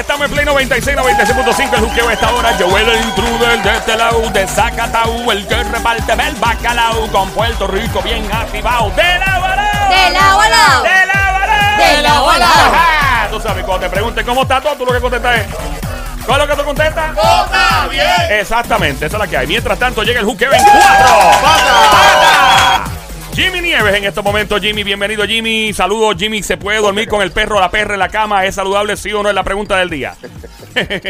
estamos en Play 96, 96.5. El juqueo a esta hora. Joel el intruder de este lado, de Zacatau, el que reparte el bacalao con Puerto Rico bien activado. ¡De la balao! De lado a lado. ¡De la balao! De lado a lado. Ajá. Tú sabes, cuando te pregunten cómo está todo, tú lo que contestas es. ¿Cuál es lo que tú contestas? ¡Está bien! Exactamente, esa es la que hay. Mientras tanto, llega el juqueo en cuatro. ¡Pata! Jimmy Nieves en estos momentos. Jimmy, bienvenido, Jimmy. Saludos, Jimmy. ¿Se puede dormir con el perro o la perra en la cama? ¿Es saludable, sí o no? Es la pregunta del día.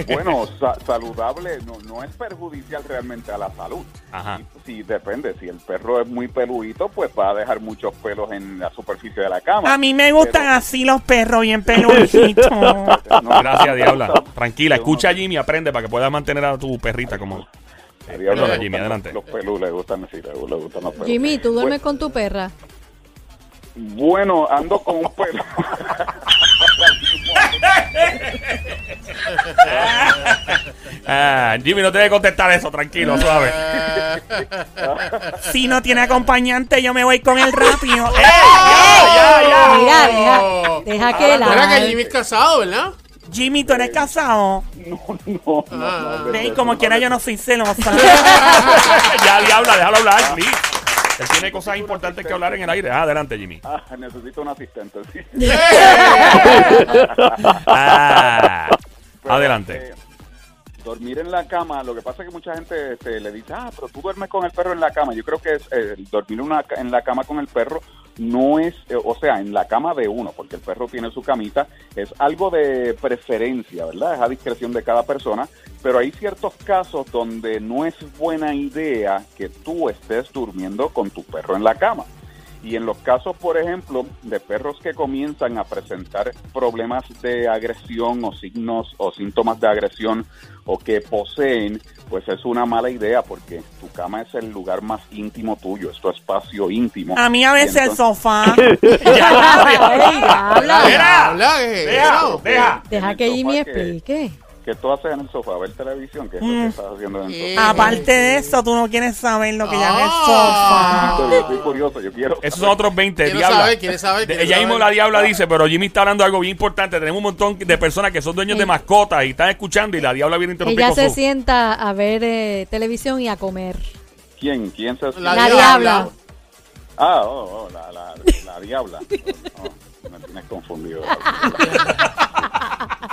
Bueno, sa- saludable no, no es perjudicial realmente a la salud. Ajá. Si, si depende, si el perro es muy peludito, pues va a dejar muchos pelos en la superficie de la cama. A mí me gustan Pero- así los perros, bien peluditos. No, Gracias, Diabla. Tranquila, escucha a Jimmy, aprende para que puedas mantener a tu perrita como. Jimmy, gustan adelante. Los pelus le gustan, sí, le, le gustan los pelos. Jimmy, ¿tú duermes Bu- con tu perra? Bueno, ando con un pelo. Ah, Jimmy, no te debe contestar eso, tranquilo, suave. Si no tiene acompañante, yo me voy con el rápido. ¡Ey! ¡Ya, ya, ya! Mira, deja, deja que Mira que la... Jimmy es casado, ¿verdad? Jimmy, ¿tú eres casado? No, no, no. Ah. no, Ve, como quiera yo no soy celosa. ya, Diabla, déjalo hablar, please. Él tiene cosas importantes que hablar en el aire. Ah, adelante, Jimmy. Ah, necesito un asistente, sí. Ah, Pero, adelante. eh, dormir en la cama, lo que pasa es que mucha gente este, le dice, ah, pero tú duermes con el perro en la cama. Yo creo que es, eh, dormir una en la cama con el perro no es, eh, o sea, en la cama de uno, porque el perro tiene su camita, es algo de preferencia, ¿verdad? Es a discreción de cada persona, pero hay ciertos casos donde no es buena idea que tú estés durmiendo con tu perro en la cama. Y en los casos, por ejemplo, de perros que comienzan a presentar problemas de agresión o signos o síntomas de agresión o que poseen, pues es una mala idea porque tu cama es el lugar más íntimo tuyo, es tu espacio íntimo. A mí a veces el sofá. Ey, habla. Mira, Habla, ¿qué es deja, eso? deja. Deja que Jimmy explique. Que tú haces en el sofá? ¿Ver televisión? ¿Qué es lo que Mm. estás haciendo en el Eh, sofá? Aparte de eso, tú no quieres saber lo que ya es el Ah. sofá. Yo estoy curioso, yo quiero Esos son otros 20, Quiero Diabla. saber, quiere saber, De- quiere ella mismo la Diabla dice, pero Jimmy está hablando de algo bien importante. Tenemos un montón de personas que son dueños de mascotas y están escuchando y la Diabla viene a interrumpir Ella se su- sienta a ver eh, televisión y a comer. ¿Quién? ¿Quién se La La diabla. diabla. Ah, oh, oh, la, la, la diabla. Oh, me tienes confundido.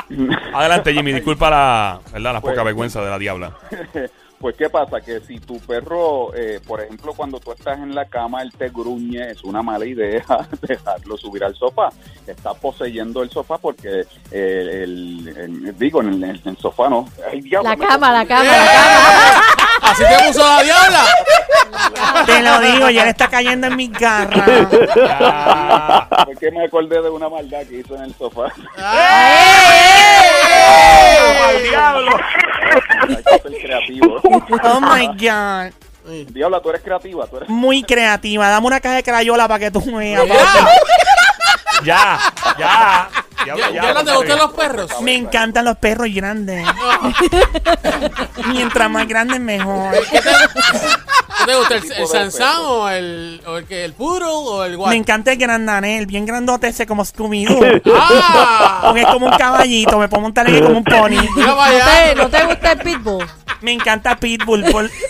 Adelante, Jimmy, disculpa la, ¿verdad? la Pues- poca vergüenza de la Diabla. Pues, ¿qué pasa? Que si tu perro, eh, por ejemplo, cuando tú estás en la cama, él te gruñe, es una mala idea dejarlo subir al sofá. Está poseyendo el sofá porque, eh, el, el- digo, en el, en el sofá no. Ay, diablo, La cama, la cama, la cama. Así te puso la diabla. Te lo digo, ya le está cayendo en mi garra. Ah, Fue que me acordé de una maldad que hizo en el sofá. ¡Al diablo! Hay que ser creativo. Oh my God. Diabla, tú eres creativa, tú eres... Muy creativa. Dame una caja de crayola para que tú veas. Ya, ya. Diabla, ¿Ya, ya, te gustan los perros? Me encantan los perros grandes. Mientras más grandes, mejor. ¿Qué te gusta? ¿El, el Sansán o el, o el, que, el Poodle o el What? Me encanta el grandanel, bien grandote ese como Scooby-Doo. ¡Ah! Porque es como un caballito, me puedo montar en él como un pony. Mira para ¿No te, ¿No te gusta el pitbull? Me encanta Pitbull. por-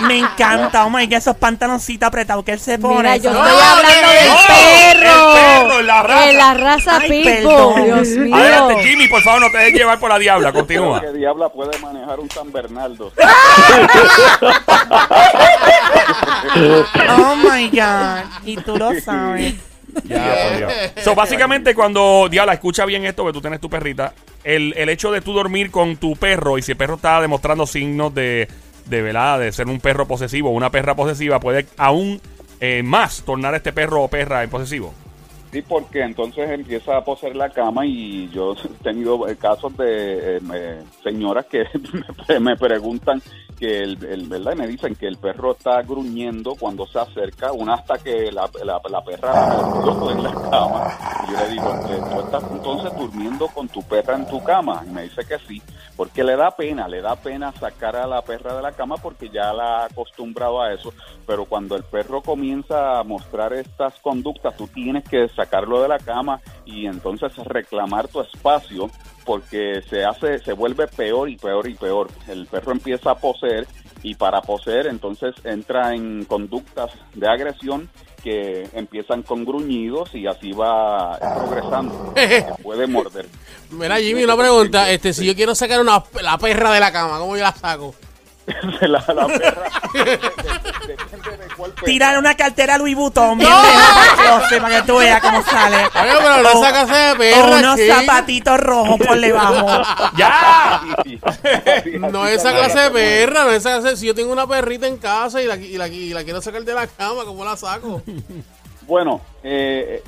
Me encanta, oh my God, esos pantaloncitos apretados que él se pone. Mira, yo estoy hablando del no, perro. el perro, la raza. De la raza Ay, pitbull. perdón. Dios mío. Adelante, Jimmy, por favor, no te dejes llevar por la Diabla. Creo Continúa. que Diabla puede manejar un San Bernardo. Oh my God. Y tú lo sabes. Ya, por Dios. So, básicamente, cuando Diabla escucha bien esto, que tú tienes tu perrita, el, el hecho de tú dormir con tu perro y si el perro está demostrando signos de, de velada, de ser un perro posesivo una perra posesiva, puede aún eh, más tornar este perro o perra en posesivo. Sí, porque entonces empieza a poseer la cama y yo he tenido eh, casos de eh, señoras que me, preguntan que el, el- ¿verdad? Me dicen que el perro está gruñendo cuando se acerca, una hasta que la, la, la perra en la cama. Y yo le digo, eh, ¿tú estás entonces durmiendo con tu perra en tu cama? Y me dice que sí, porque le da pena, le da pena sacar a la perra de la cama porque ya la ha acostumbrado a eso, pero cuando el perro comienza a mostrar estas conductas, tú tienes que sacarlo de la cama y entonces reclamar tu espacio porque se hace, se vuelve peor y peor y peor. El perro empieza a poseer y para poseer entonces entra en conductas de agresión que empiezan con gruñidos y así va progresando. que puede morder. Mira, Jimmy, una pregunta. Este, si yo quiero sacar una, la perra de la cama, ¿cómo yo la saco? la, la perra depende de cuál perra. Tirar una cartera Louis Vuitton bien lejos para el closet, para que tú veas cómo sale. Oye, pero no O- sacas de O perra, unos chico. zapatitos rojos por debajo. ¡Ya! No así esa se clase de perra, no esa clase. Si yo tengo una perrita en casa y la, y la, y la quiero sacar de la cama, ¿cómo la saco? Bueno, eh,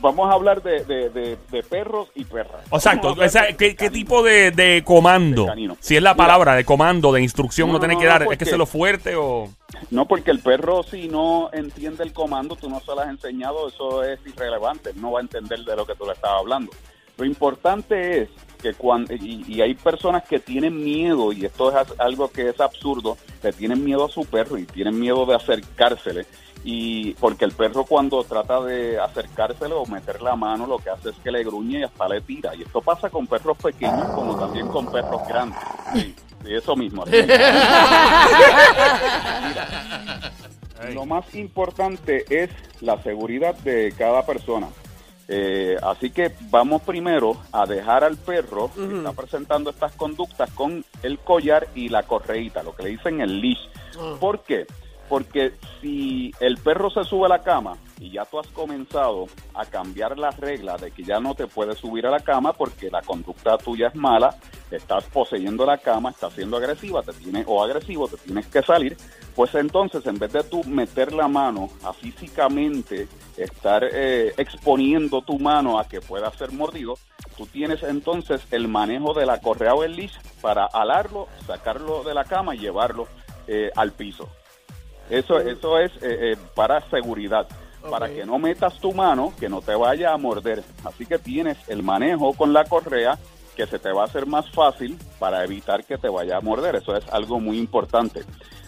vamos a hablar de, de- de- de perros y perras. Exacto. O sea, ¿qué, qué tipo de, de comando? Si es la Mira. palabra de comando, de instrucción, No, tiene no, que dar. porque- ¿Es que se lo fuerte o.? No, porque el perro si no entiende el comando, tú no se lo has enseñado, eso es irrelevante, no va a entender de lo que tú le estabas hablando. Lo importante es que cuando, y, y hay personas que tienen miedo, y esto es algo que es absurdo, que tienen miedo a su perro y tienen miedo de acercársele, y porque el perro cuando trata de acercársele o meter la mano, lo que hace es que le gruñe y hasta le tira. Y esto pasa con perros pequeños como también con perros grandes. Sí, eso mismo. Lo más importante es la seguridad de cada persona. Eh, así que vamos primero a dejar al perro que está presentando estas conductas con el collar y la correíta, lo que le dicen el leash. ¿Por qué? Porque si el perro se sube a la cama y ya tú has comenzado a cambiar las reglas de que ya no te puedes subir a la cama porque la conducta tuya es mala, estás poseyendo la cama, estás siendo agresiva, te tiene, o agresivo, te tienes que salir, pues entonces en vez de tú meter la mano a físicamente estar eh, exponiendo tu mano a que pueda ser mordido, tú tienes entonces el manejo de la correa o el leash para alarlo, sacarlo de la cama y llevarlo eh, al piso. Eso, eso es eh, para seguridad, para que no metas tu mano, que no te vaya a morder. Así que tienes el manejo con la correa que se te va a hacer más fácil para evitar que te vaya a morder. Eso es algo muy importante.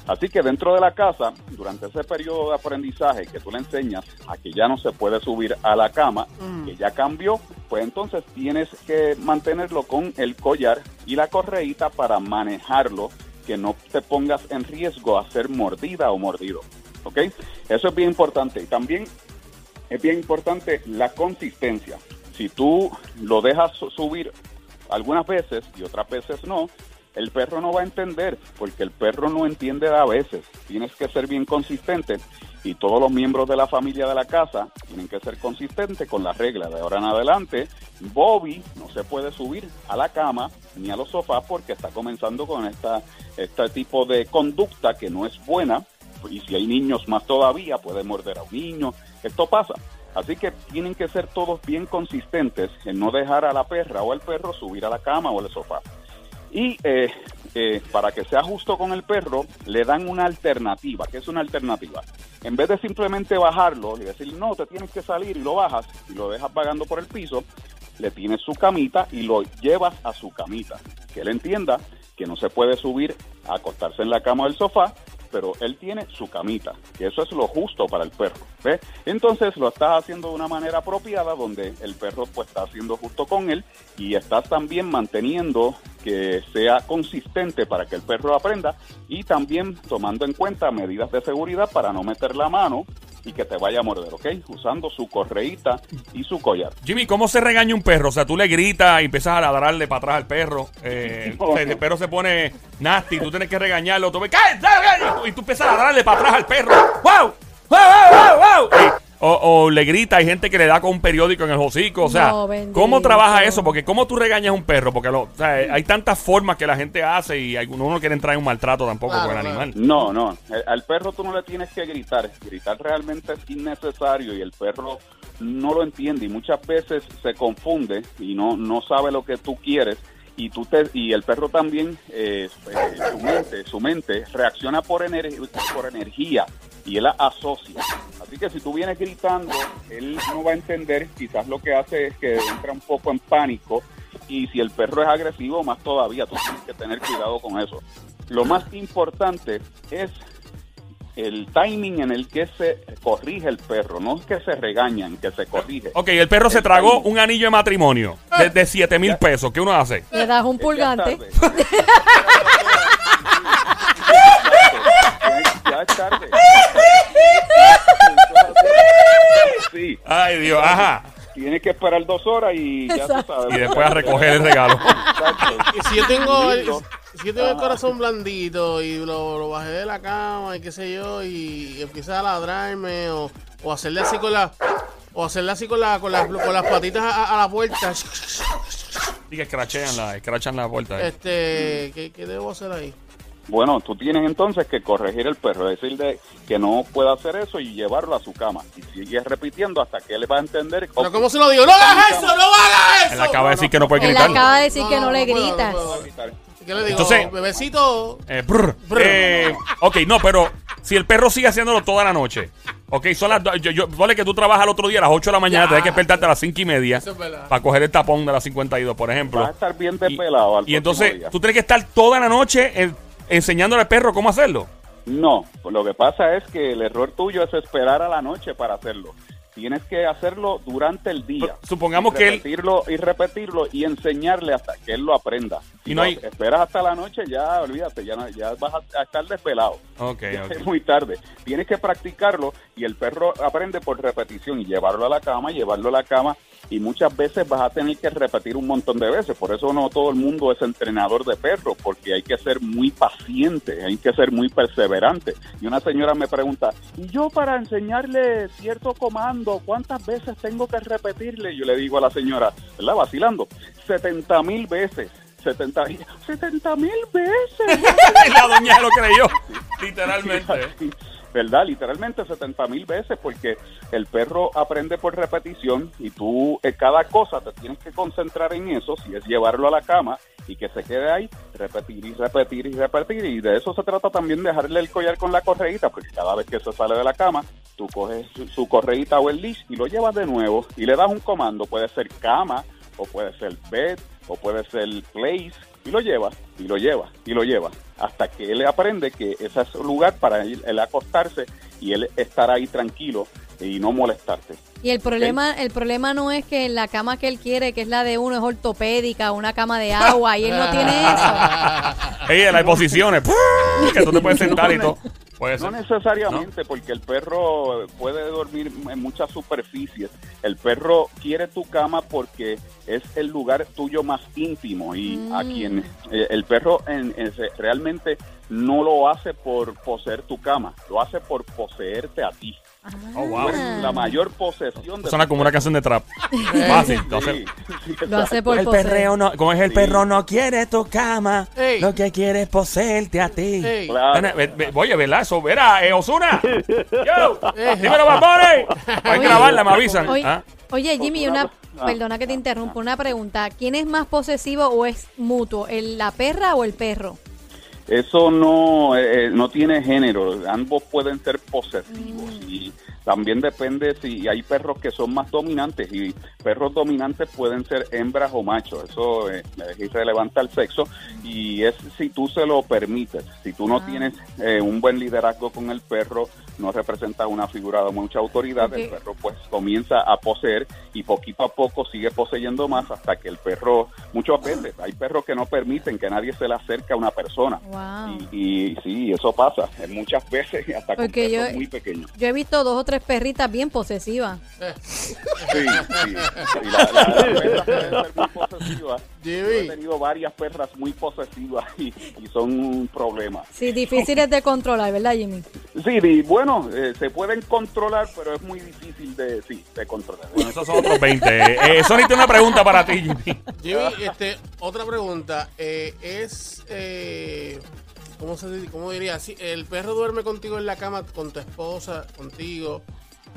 Así que dentro de la casa, durante ese periodo de aprendizaje que tú le enseñas a que ya no se puede subir a la cama, que ya cambió, pues entonces tienes que mantenerlo con el collar y la correíta para manejarlo, que no te pongas en riesgo a ser mordida o mordido. ¿Ok? Eso es bien importante. Y también es bien importante la consistencia. Si tú lo dejas su- subir algunas veces y otras veces no, el perro no va a entender, porque el perro no entiende a veces. Tienes que ser bien consistente y todos los miembros de la familia de la casa tienen que ser consistentes con las reglas. De ahora en adelante, Bobby no se puede subir a la cama ni a los sofás porque está comenzando con esta, este tipo de conducta que no es buena. Y si hay niños más todavía, puede morder a un niño. Esto pasa. Así que tienen que ser todos bien consistentes en no dejar a la perra o al perro subir a la cama o al sofá. Y eh, eh, para que sea justo con el perro, le dan una alternativa. ¿Qué es una alternativa? En vez de simplemente bajarlo y decir, no, te tienes que salir y lo bajas y lo dejas vagando por el piso, le tienes su camita y lo llevas a su camita. Que él entienda que no se puede subir a acostarse en la cama del sofá, pero él tiene su camita, que eso es lo justo para el perro. ¿ves? Entonces lo estás haciendo de una manera apropiada, donde el perro pues está haciendo justo con él y estás también manteniendo que sea consistente para que el perro aprenda y también tomando en cuenta medidas de seguridad para no meter la mano y que te vaya a morder, ¿ok? Usando su correíta y su collar. Jimmy, ¿cómo se regaña un perro? O sea, tú le gritas y empiezas a ladrarle para atrás al perro. Eh, No, no. el perro se pone nasty, tú tienes que regañarlo. Tú ves, "¡Cállate, cállate!", Y tú empiezas a ladrarle para atrás al perro. ¡Wow! ¡Wow, wow, wow, wow! O, o le grita, hay gente que le da con un periódico en el hocico. O sea, No. ¿cómo trabaja eso? Porque ¿cómo tú regañas a un perro? Porque lo- o sea, hay tantas formas que la gente hace y algunos no quieren traer un maltrato tampoco Claro, con el animal. No, no, eh, al perro tú no le tienes que gritar, gritar realmente es innecesario y el perro no lo entiende y muchas veces se confunde y no, no sabe lo que tú quieres y tú te, y el perro también eh, eh, su mente su mente reacciona por ener- por energía y él la asocia así que si tú vienes gritando él no va a entender quizás lo que hace es que entra un poco en pánico y si el perro es agresivo más todavía tú tienes que tener cuidado con eso lo más importante es el timing en el que se corrige el perro, no es que se regañan, que se corrige. Ok, el perro se tragó timing. un anillo de matrimonio de, de 7 mil pesos. ¿Qué uno hace? Le das un pulgante. ya es tarde. Sí, Ay, Dios, ajá. tienes que esperar dos horas y ya tú sabes. Y después a recoger el regalo. Exacto. Y si yo tengo el, si yo tengo el corazón blandito y lo, lo bajé de la cama y qué sé yo y empieza a ladrarme o, o hacerle así con la o hacerle así con la con, las- con las patitas a, a la puerta Y que escrachean la, escrachan la puerta. eh. este ¿qué, qué debo hacer ahí? Bueno, tú tienes entonces que corregir el perro, decirle que no puede hacer eso y llevarlo a su cama. Y sigues repitiendo hasta que él va a entender. Pero cómo se lo digo, no hagas eso, no hagas Él eso. acaba de decir que no puede Él gritar. acaba de decir que no, le gritas. ¿Qué le digo? Entonces- bebecito. Eh, brr. Brr. Eh, ok, no, pero si el perro sigue haciéndolo toda la noche. Ok, son las do- yo, yo, vale que tú trabajas el otro día a las 8 de la mañana, tienes que despertarte a las 5 y media es verdad. para coger el tapón de las 52, por ejemplo. Vas a estar bien Y- despelado al Y, entonces día. tú tienes que estar toda la noche eh, enseñándole al perro cómo hacerlo. No, lo que pasa es que el error tuyo es esperar a la noche para hacerlo. Tienes que hacerlo durante el día. Supongamos que él- repetirlo y repetirlo y enseñarle hasta que él lo aprenda. Si Y no hay- esperas hasta la noche, ya olvídate, ya, ya vas a, estar despelado. Ok, Ya ok. Es muy tarde. Tienes que practicarlo y el perro aprende por repetición y llevarlo a la cama, llevarlo a la cama y muchas veces vas a tener que repetir un montón de veces. Por eso no todo el mundo es entrenador de perros, porque hay que ser muy paciente, hay que ser muy perseverante. Y una señora me pregunta, ¿y yo para enseñarle cierto comando, cuántas veces tengo que repetirle? Yo le digo a la señora, ¿verdad? Vacilando, 70 mil veces. 70 mil veces. la doña lo creyó, literalmente. ¿Verdad? Literalmente 70 mil veces porque el perro aprende por repetición y tú eh, cada cosa te tienes que concentrar en eso, si es llevarlo a la cama y que se quede ahí, repetir y repetir y repetir. Y de eso se trata también de dejarle el collar con la correíta porque cada vez que se sale de la cama tú coges su, su correíta o el leash y lo llevas de nuevo y le das un comando, puede ser cama o puede ser bed o puede ser place y lo lleva y lo lleva y lo lleva hasta que él aprende que ese es un lugar para él, él acostarse y él estar ahí tranquilo y no molestarte. Y el problema, el problema no es que la cama que él quiere, que es la de uno, es ortopédica, una cama de agua, y él no tiene eso. Ey, las posiciones, que tú te puedes sentar y todo. Puede No ser. necesariamente, porque el perro puede dormir en muchas superficies. El perro quiere tu cama porque es el lugar tuyo más íntimo y a quien eh, el perro en- realmente no lo hace por poseer tu cama, lo hace por poseerte a ti. Oh, wow. Eres la mayor posesión de Suena como una canción de trap. Fácil. lo hace- Sí, sí, Lo hace exacto. por El poseer. perreo no, como es el Sí. perro no quiere tu cama, Ey. lo que quiere es poseerte a ti. Claro. Nene, ve- ve- Oye, ¿verdad? Eso, verá, eh, Osuna. Yo, dímelo, Babone. Hay que grabarla, me avisan. Oye, Ah. oye, Jimmy, una, Ah. perdona que te interrumpa, una pregunta. ¿Quién es más posesivo o es mutuo, el, la perra o el perro? Eso no, eh, no tiene género, ambos pueden ser posesivos y también depende si hay perros que son más dominantes y perros dominantes pueden ser hembras o machos, eso eh, es irrelevante al sexo y es si tú se lo permites, si tú no Ah. tienes eh, un buen liderazgo con el perro, no representas una figura de mucha autoridad, el perro pues comienza a poseer y poquito a poco sigue poseyendo más hasta que el perro, muchas veces hay perros que no permiten que nadie se le acerque a una persona. Wow. Y, y sí, eso pasa muchas veces hasta con Porque perros yo- muy pequeños. Yo he visto dos o tres perritas bien posesivas. Sí, sí. Y la- la- las perras pueden ser muy posesivas. Yo he tenido varias perras muy posesivas y, y son un problema. Sí, difíciles de controlar, ¿verdad, Jimmy? Sí, y bueno, eh, se pueden controlar, pero es muy difícil de, sí, de controlar. Bueno, esos son otros 20. Eh, Sony tiene una pregunta para ti, Jimmy. Jimmy, este, otra pregunta. Eh, es, eh, ¿cómo, se, ¿cómo diría? Si el perro duerme contigo en la cama, con tu esposa, contigo.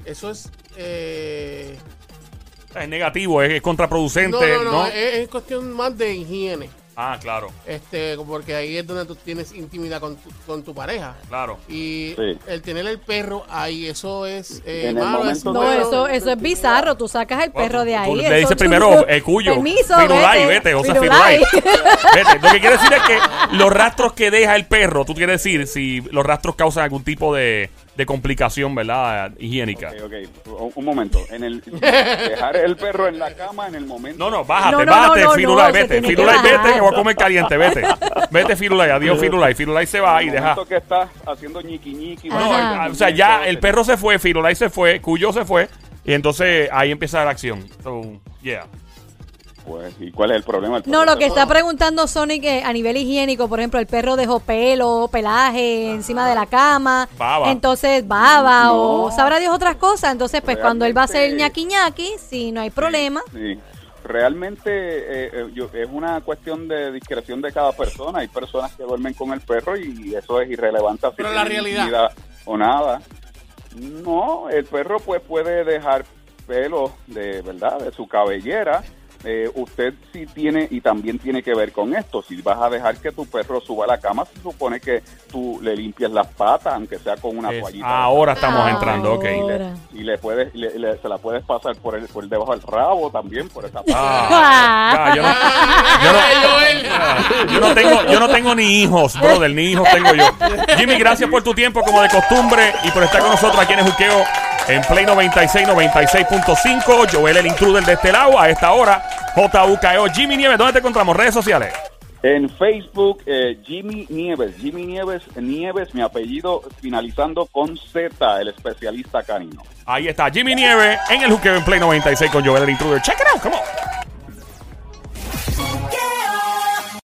Eso es... Eh, Es negativo, es, es contraproducente, no, no, ¿no? no, Es, es cuestión más de higiene. Ah, claro, Este, porque ahí es donde tú tienes intimidad con tu, con tu pareja. claro. Y Sí. el tener el perro ahí, eso es eh, En el malo, es No, bueno. eso, eso es bizarro. Tú sacas el perro de ahí. Tú le dices primero, eh, cuyo. Permiso, Firulai, vete, o sea, Firulai. Firulai. Vete. Lo que quiere decir es que los rastros que deja el perro, tú quieres decir si los rastros causan algún tipo de, de complicación, ¿verdad? Higiénica. Ok, ok. Un, un momento. En el, dejar el perro en la cama en el momento. No, no, bájate, No, no, bájate, no, no, Firulai, no, se vete. tiene que Firulai, vete, que voy a comer caliente, vete. Vete, Firulai, adiós, Firulai. Firulai se va y En el deja. momento que estás haciendo ñiqui ñiqui. No, Ajá. o sea, ya el perro se fue, Firulai se fue, Cuyo se fue, y entonces ahí empieza la acción. So, yeah. Pues, ¿y cuál es el problema? El No, lo que está preguntando Sonic es a nivel higiénico, por ejemplo, el perro dejó pelo, pelaje encima de la cama, Baba. entonces baba No. o sabrá Dios otras cosas, entonces pues cuando él va a hacer ñaqui ñaqui, si no hay problema, Sí. Realmente eh, eh, yo- es una cuestión de discreción de cada persona. Hay personas que duermen con el perro y eso es irrelevante. Pero que la realidad. O nada. No, el perro pues puede dejar pelo de verdad de su cabellera. Eh, usted sí tiene y también tiene que ver con esto. Si vas a dejar que tu perro suba a la cama, se supone que tú le limpias las patas, aunque sea con una Es- toallita. ahora estamos Ahora. entrando, ok. Y le puedes, y le- le- se la puedes pasar por el, por el debajo del rabo también, por esa parte. Ah, yo, no, yo, no, yo no tengo, yo no tengo ni hijos, brother, ni hijos tengo yo. Jimmy, gracias por tu tiempo como de costumbre y por estar con nosotros aquí en el Juqueo en Play 96, 96.5. Joel el intruder de este lado a esta hora. JUKEO. Jimmy Nieves, ¿dónde te encontramos? Redes sociales. En Facebook, eh, Jimmy Nieves. Jimmy Nieves, Nieves, mi apellido finalizando con Z, el especialista canino. Ahí está Jimmy Nieves en el Juqueo en Play 96 con Joel el intruder. Check it out, come on.